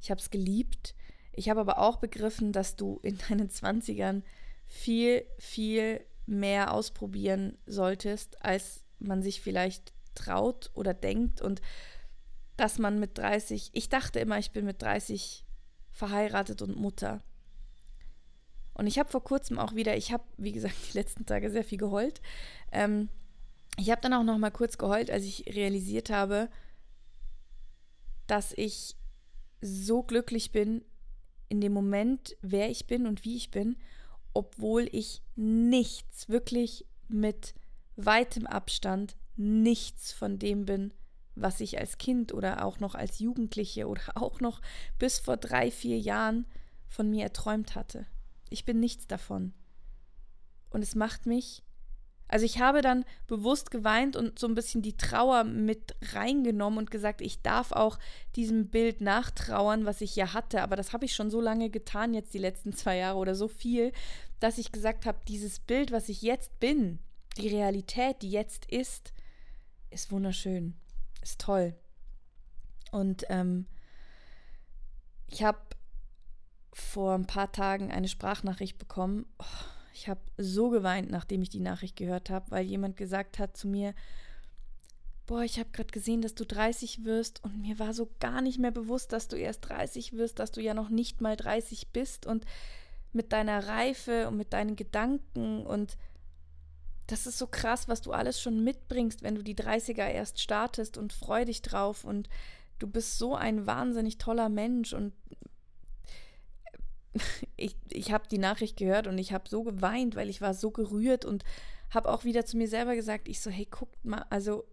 Ich habe es geliebt. Ich habe aber auch begriffen, dass du in deinen 20ern viel, viel mehr ausprobieren solltest, als man sich vielleicht traut oder denkt. Und dass man mit 30, ich dachte immer, ich bin mit 30 verheiratet und Mutter. Und ich habe vor kurzem auch wieder, ich habe, wie gesagt, *laughs* die letzten Tage sehr viel geheult. Ähm, ich habe dann auch noch mal kurz geheult, als ich realisiert habe, dass ich so glücklich bin in dem Moment, wer ich bin und wie ich bin obwohl ich nichts, wirklich mit weitem Abstand nichts von dem bin, was ich als Kind oder auch noch als Jugendliche oder *laughs* auch noch bis vor drei, vier Jahren von mir erträumt hatte. Ich bin nichts davon. Und es macht mich also ich habe dann bewusst geweint und so ein bisschen die Trauer mit reingenommen und gesagt, ich darf auch diesem Bild nachtrauern, was ich ja hatte. Aber das habe ich schon so lange getan, jetzt die letzten zwei Jahre oder so viel, dass ich gesagt habe, dieses Bild, was ich jetzt bin, die Realität, die jetzt ist, ist wunderschön, ist toll. Und ähm, ich habe vor ein paar Tagen eine Sprachnachricht bekommen. Oh, ich habe so geweint, nachdem ich die Nachricht gehört habe, weil jemand gesagt hat zu mir, boah, ich habe gerade gesehen, dass du 30 wirst und mir war so gar nicht mehr bewusst, dass du erst 30 wirst, dass du ja noch nicht mal 30 bist und mit deiner Reife und mit deinen Gedanken und das ist so krass, was du alles schon mitbringst, wenn du die 30er erst startest und freu dich drauf und du bist so ein wahnsinnig toller Mensch und *laughs* ich, ich habe die Nachricht gehört und ich habe so geweint, weil ich war so gerührt und habe auch wieder zu mir selber gesagt, ich so, hey, guckt mal, also,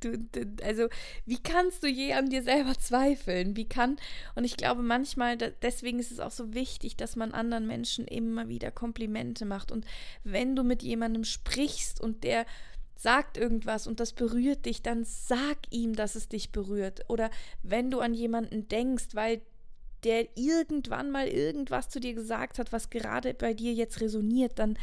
du, du, also, wie kannst du je an dir selber zweifeln? Wie kann, und ich glaube manchmal, da, deswegen ist es auch so wichtig, dass man anderen Menschen immer wieder Komplimente macht und wenn du mit jemandem sprichst und der sagt irgendwas und das berührt dich, dann sag ihm, dass es dich berührt. Oder wenn du an jemanden denkst, weil der irgendwann mal irgendwas zu dir gesagt hat, was gerade bei dir jetzt resoniert, dann,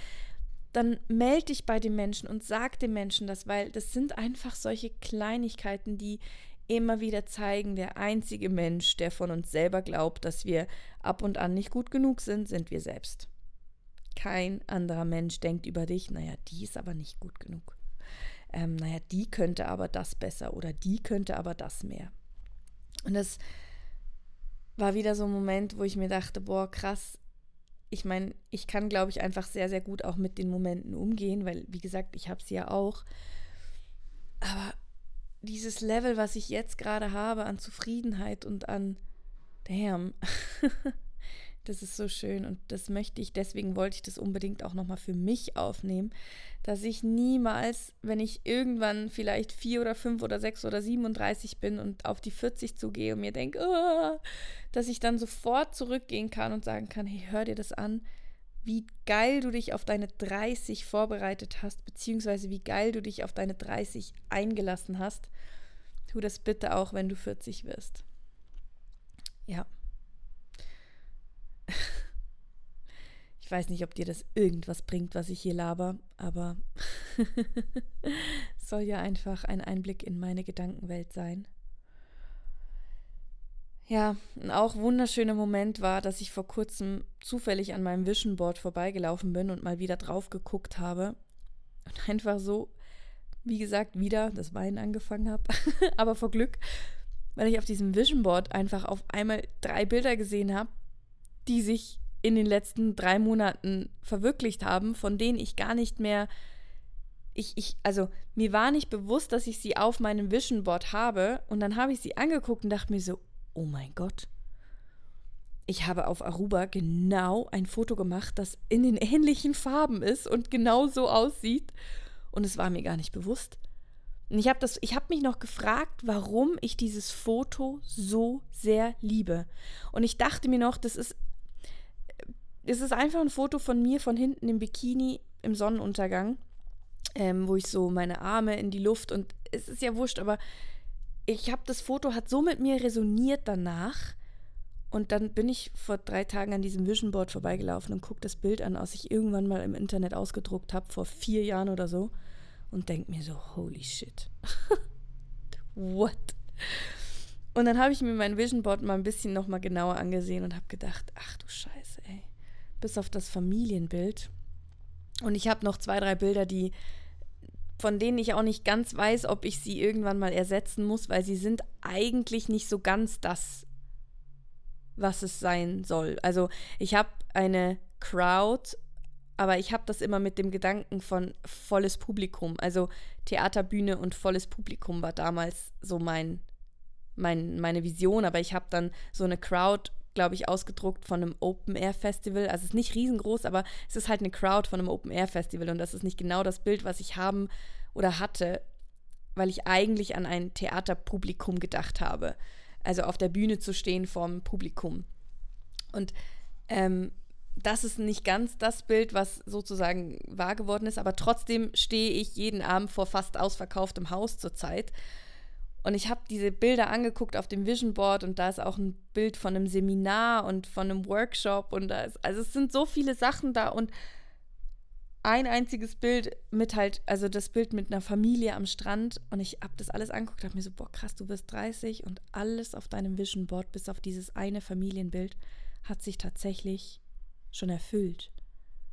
dann melde dich bei dem Menschen und sag dem Menschen das, weil das sind einfach solche Kleinigkeiten, die immer wieder zeigen, der einzige Mensch, der von uns selber glaubt, dass wir ab und an nicht gut genug sind, sind wir selbst. Kein anderer Mensch denkt über dich, naja, die ist aber nicht gut genug. Ähm, naja, die könnte aber das besser oder die könnte aber das mehr. Und das war wieder so ein Moment, wo ich mir dachte, boah, krass. Ich meine, ich kann, glaube ich, einfach sehr, sehr gut auch mit den Momenten umgehen, weil, wie gesagt, ich habe sie ja auch. Aber dieses Level, was ich jetzt gerade habe an Zufriedenheit und an, damn, *laughs* Das ist so schön und das möchte ich, deswegen wollte ich das unbedingt auch nochmal für mich aufnehmen, dass ich niemals, wenn ich irgendwann vielleicht vier oder fünf oder sechs oder 37 bin und auf die 40 zugehe und mir denke, oh, dass ich dann sofort zurückgehen kann und sagen kann, hey, hör dir das an, wie geil du dich auf deine 30 vorbereitet hast, beziehungsweise wie geil du dich auf deine 30 eingelassen hast. Tu das bitte auch, wenn du 40 wirst. Ja. Ich weiß nicht, ob dir das irgendwas bringt, was ich hier laber, aber *laughs* soll ja einfach ein Einblick in meine Gedankenwelt sein. Ja, ein auch wunderschöner Moment war, dass ich vor kurzem zufällig an meinem Vision Board vorbeigelaufen bin und mal wieder drauf geguckt habe und einfach so, wie gesagt, wieder das Weinen angefangen habe, *laughs* aber vor Glück, weil ich auf diesem Vision Board einfach auf einmal drei Bilder gesehen habe, die sich in den letzten drei Monaten verwirklicht haben, von denen ich gar nicht mehr. Ich, ich, also mir war nicht bewusst, dass ich sie auf meinem Vision Board habe. Und dann habe ich sie angeguckt und dachte mir so, oh mein Gott. Ich habe auf Aruba genau ein Foto gemacht, das in den ähnlichen Farben ist und genau so aussieht. Und es war mir gar nicht bewusst. Und ich habe habe mich noch gefragt, warum ich dieses Foto so sehr liebe. Und ich dachte mir noch, das ist es ist einfach ein Foto von mir von hinten im Bikini im Sonnenuntergang, ähm, wo ich so meine Arme in die Luft und es ist ja wurscht, aber ich habe das Foto hat so mit mir resoniert danach. Und dann bin ich vor drei Tagen an diesem Vision Board vorbeigelaufen und gucke das Bild an, was ich irgendwann mal im Internet ausgedruckt habe, vor vier Jahren oder so. Und denke mir so, holy shit. *laughs* What? Und dann habe ich mir mein Vision Board mal ein bisschen nochmal genauer angesehen und habe gedacht, ach du Scheiße, ey bis auf das Familienbild. Und ich habe noch zwei, drei Bilder, die von denen ich auch nicht ganz weiß, ob ich sie irgendwann mal ersetzen muss, weil sie sind eigentlich nicht so ganz das, was es sein soll. Also ich habe eine Crowd, aber ich habe das immer mit dem Gedanken von volles Publikum. Also Theaterbühne und volles Publikum war damals so mein, mein meine Vision, aber ich habe dann so eine Crowd glaube ich, ausgedruckt von einem Open Air Festival. Also es ist nicht riesengroß, aber es ist halt eine Crowd von einem Open Air Festival und das ist nicht genau das Bild, was ich haben oder hatte, weil ich eigentlich an ein Theaterpublikum gedacht habe. Also auf der Bühne zu stehen vorm Publikum. Und ähm, das ist nicht ganz das Bild, was sozusagen wahr geworden ist, aber trotzdem stehe ich jeden Abend vor fast ausverkauftem Haus zurzeit. Und ich habe diese Bilder angeguckt auf dem Vision Board und da ist auch ein Bild von einem Seminar und von einem Workshop und da ist, also es sind so viele Sachen da und ein einziges Bild mit halt, also das Bild mit einer Familie am Strand und ich habe das alles angeguckt, habe mir so, boah krass, du bist 30 und alles auf deinem Vision Board, bis auf dieses eine Familienbild, hat sich tatsächlich schon erfüllt.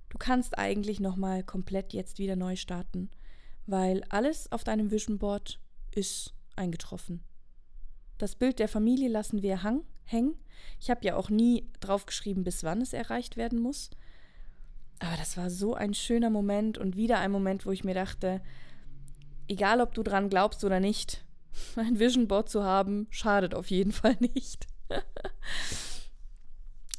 Du kannst eigentlich nochmal komplett jetzt wieder neu starten, weil alles auf deinem Vision Board ist eingetroffen. Das Bild der Familie lassen wir hang, hängen. Ich habe ja auch nie draufgeschrieben, bis wann es erreicht werden muss. Aber das war so ein schöner Moment und wieder ein Moment, wo ich mir dachte, egal ob du dran glaubst oder nicht, *laughs* ein Vision Board zu haben, schadet auf jeden Fall nicht. *laughs*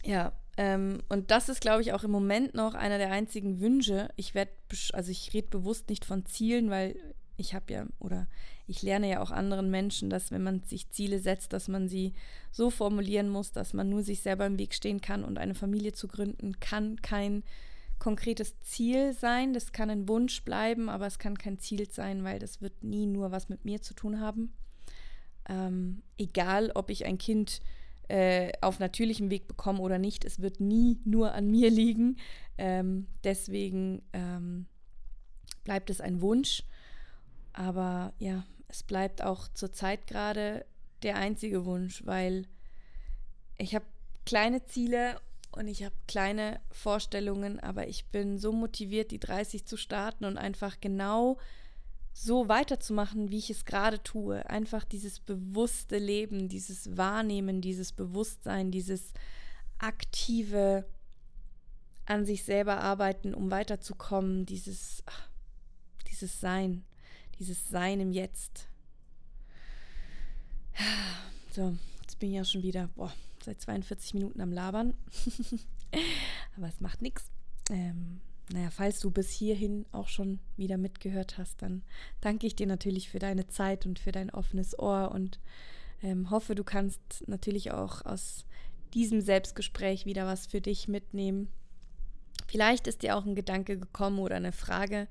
ja, ähm, und das ist, glaube ich, auch im Moment noch einer der einzigen Wünsche. Ich werde, also ich rede bewusst nicht von Zielen, weil ich habe ja, oder ich lerne ja auch anderen Menschen, dass wenn man sich Ziele setzt, dass man sie so formulieren muss, dass man nur sich selber im Weg stehen kann und eine Familie zu gründen kann kein konkretes Ziel sein. Das kann ein Wunsch bleiben, aber es kann kein Ziel sein, weil das wird nie nur was mit mir zu tun haben. Ähm, egal, ob ich ein Kind äh, auf natürlichem Weg bekomme oder nicht. Es wird nie nur an mir *laughs* liegen. Ähm, deswegen ähm, bleibt es ein Wunsch. Aber ja, es bleibt auch zurzeit gerade der einzige Wunsch, weil ich habe kleine Ziele und ich habe kleine Vorstellungen, aber ich bin so motiviert, die 30 zu starten und einfach genau so weiterzumachen, wie ich es gerade tue. Einfach dieses bewusste Leben, dieses Wahrnehmen, dieses Bewusstsein, dieses aktive an sich selber arbeiten, um weiterzukommen, dieses, dieses Sein, dieses Sein im Jetzt. So, jetzt bin ich ja schon wieder boah, seit 42 Minuten am Labern. *laughs* Aber es macht nichts. Ähm, naja, falls du bis hierhin auch schon wieder mitgehört hast, dann danke ich dir natürlich für deine Zeit und für dein offenes Ohr und ähm, hoffe, du kannst natürlich auch aus diesem Selbstgespräch wieder was für dich mitnehmen. Vielleicht ist dir auch ein Gedanke gekommen oder eine Frage,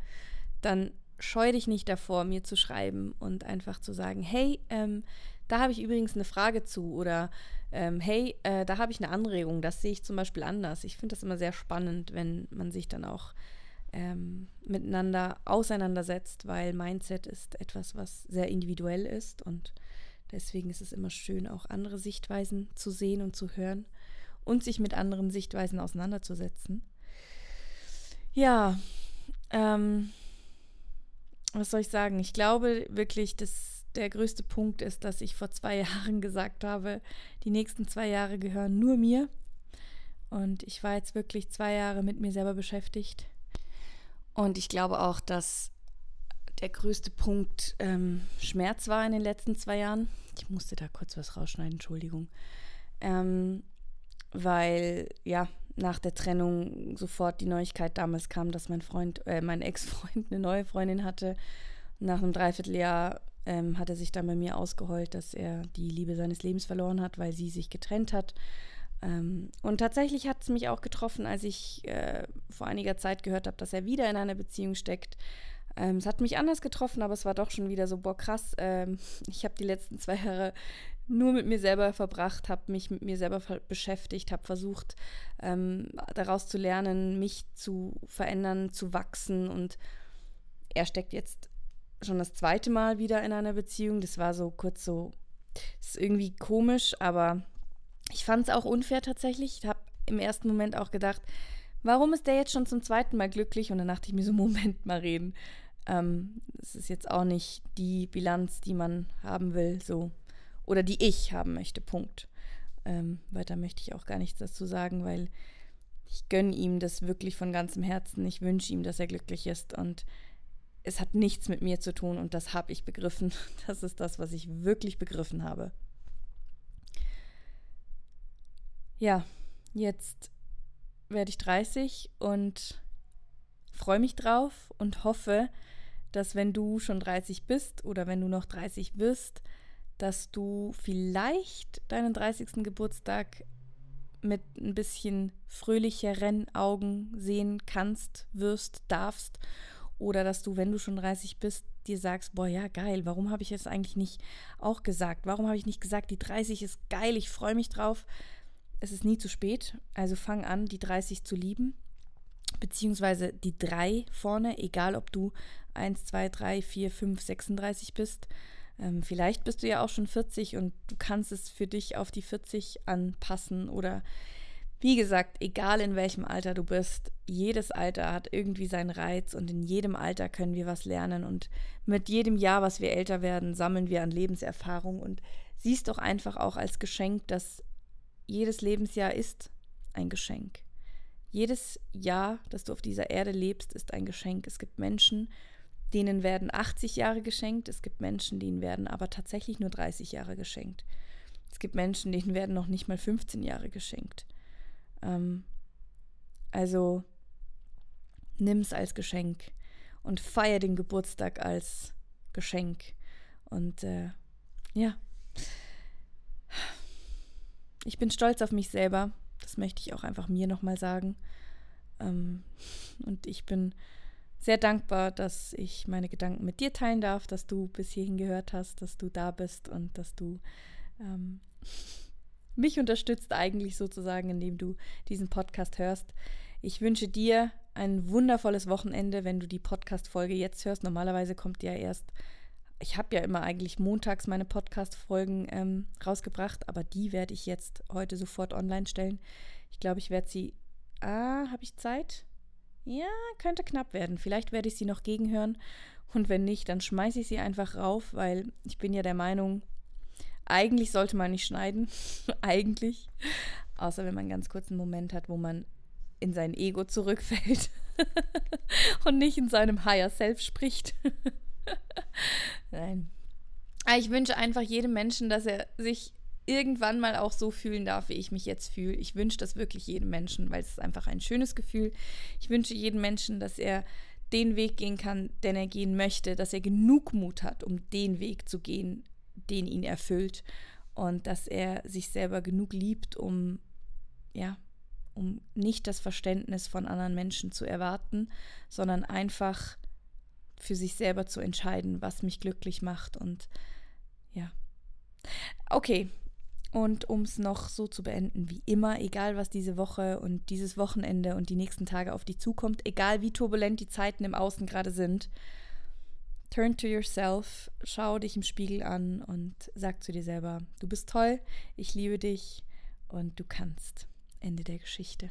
dann scheu dich nicht davor, mir zu schreiben und einfach zu sagen, hey, ähm, da habe ich übrigens eine Frage zu oder ähm, hey, äh, da habe ich eine Anregung, das sehe ich zum Beispiel anders. Ich finde das immer sehr spannend, wenn man sich dann auch ähm, miteinander auseinandersetzt, weil Mindset ist etwas, was sehr individuell ist und deswegen ist es immer schön, auch andere Sichtweisen zu sehen und zu hören und sich mit anderen Sichtweisen auseinanderzusetzen. Ja, ähm, was soll ich sagen? Ich glaube wirklich, dass der größte Punkt ist, dass ich vor zwei *laughs* Jahren gesagt habe, die nächsten zwei Jahre gehören nur mir. Und ich war jetzt wirklich zwei Jahre mit mir selber beschäftigt. Und ich glaube auch, dass der größte Punkt ähm, Schmerz war in den letzten zwei Jahren. Ich musste da kurz was rausschneiden, Entschuldigung. Ähm, weil, ja, nach der Trennung sofort die Neuigkeit damals kam, dass mein Freund, äh, mein Ex-Freund eine neue Freundin hatte. Nach einem Dreivierteljahr ähm, hat er sich dann bei mir ausgeheult, dass er die Liebe seines Lebens verloren hat, weil sie sich getrennt hat. Ähm, und tatsächlich hat es mich auch getroffen, als ich äh, vor einiger Zeit gehört habe, dass er wieder in einer Beziehung steckt. Ähm, es hat mich anders getroffen, aber es war doch schon wieder so, boah, krass. Ähm, *laughs* ich habe die letzten zwei Jahre nur mit mir selber verbracht, habe mich mit mir selber beschäftigt, habe versucht, ähm, daraus zu lernen, mich zu verändern, zu wachsen. Und er steckt jetzt schon das zweite Mal wieder in einer Beziehung. Das war so kurz so, ist irgendwie komisch, aber ich fand es auch unfair tatsächlich. Ich habe im ersten Moment auch gedacht, warum ist der jetzt schon zum zweiten Mal glücklich? Und dann dachte ich mir so, *laughs* Moment mal reden. Ähm, das ist jetzt auch nicht die Bilanz, die man haben will, so. Oder die ich haben möchte, Punkt. Ähm, weiter möchte ich auch gar nichts dazu sagen, weil ich gönne ihm das wirklich von ganzem Herzen. Ich wünsche ihm, dass er glücklich ist und es hat nichts mit mir zu tun und das habe ich begriffen. *laughs* Das ist das, was ich wirklich begriffen habe. ja, jetzt werde ich 30 und freue mich drauf und hoffe, dass wenn du schon 30 bist oder wenn du noch 30 wirst, dass du vielleicht deinen 30. Geburtstag mit ein bisschen fröhlicheren Augen sehen kannst, wirst, darfst. Oder dass du, wenn du schon 30 bist, dir sagst, boah, ja, geil, warum habe ich es eigentlich nicht auch gesagt? Warum habe ich nicht gesagt, die 30 ist geil, ich freue mich drauf. Es ist nie zu spät, also fang an, die 30 zu lieben, beziehungsweise die 3 vorne, egal ob du 1, 2, 3, 4, 5, 36 bist. Ähm, vielleicht bist du ja auch schon 40 und du kannst es für dich auf die 40 anpassen oder wie gesagt, egal in welchem Alter du bist, jedes Alter hat irgendwie seinen Reiz und in jedem Alter können wir was lernen und mit jedem Jahr, was wir älter werden, sammeln wir an Lebenserfahrung und siehst doch einfach auch als Geschenk, dass jedes Lebensjahr ist ein Geschenk. Jedes Jahr, das du auf dieser Erde lebst, ist ein Geschenk. Es gibt Menschen, denen werden 80 Jahre geschenkt. Es gibt Menschen, denen werden aber tatsächlich nur 30 Jahre geschenkt. Es gibt Menschen, denen werden noch nicht mal 15 Jahre geschenkt. Ähm, also nimm's als Geschenk und feier den Geburtstag als Geschenk. Und äh, ja, ich bin stolz auf mich selber. Das möchte ich auch einfach mir nochmal sagen. Ähm, und ich bin sehr dankbar, dass ich meine Gedanken mit dir teilen darf, dass du bis hierhin gehört hast, dass du da bist und dass du ähm, mich unterstützt eigentlich sozusagen, indem du diesen Podcast hörst. Ich wünsche dir ein wundervolles Wochenende, wenn du die Podcast-Folge jetzt hörst. Normalerweise kommt ja erst, ich habe ja immer eigentlich montags meine Podcast-Folgen ähm, rausgebracht, aber die werde ich jetzt heute sofort online stellen. Ich glaube, ich werde sie. Ah, habe ich Zeit? Ja, könnte knapp werden. Vielleicht werde ich sie noch gegenhören. Und wenn nicht, dann schmeiße ich sie einfach rauf, weil ich bin ja der Meinung, eigentlich sollte man nicht schneiden. *laughs* eigentlich. Außer wenn man einen ganz kurzen Moment hat, wo man in sein Ego zurückfällt *laughs* und nicht in seinem Higher Self spricht. *laughs* Nein. Aber ich wünsche einfach jedem Menschen, dass er sich irgendwann mal auch so fühlen darf, wie ich mich jetzt fühle. Ich wünsche das wirklich jedem Menschen, weil es ist einfach ein schönes Gefühl. Ich wünsche jedem Menschen, dass er den Weg gehen kann, den er gehen möchte, dass er genug Mut hat, um den Weg zu gehen, den ihn erfüllt und dass er sich selber genug liebt, um ja, um nicht das Verständnis von anderen Menschen zu erwarten, sondern einfach für sich selber zu entscheiden, was mich glücklich macht und ja. Okay, und um es noch so zu beenden wie immer, egal was diese Woche und dieses Wochenende und die nächsten Tage auf dich zukommt, egal wie turbulent die Zeiten im Außen gerade sind, turn to yourself, schau dich im Spiegel an und sag zu dir selber, du bist toll, ich liebe dich und du kannst. Ende der Geschichte.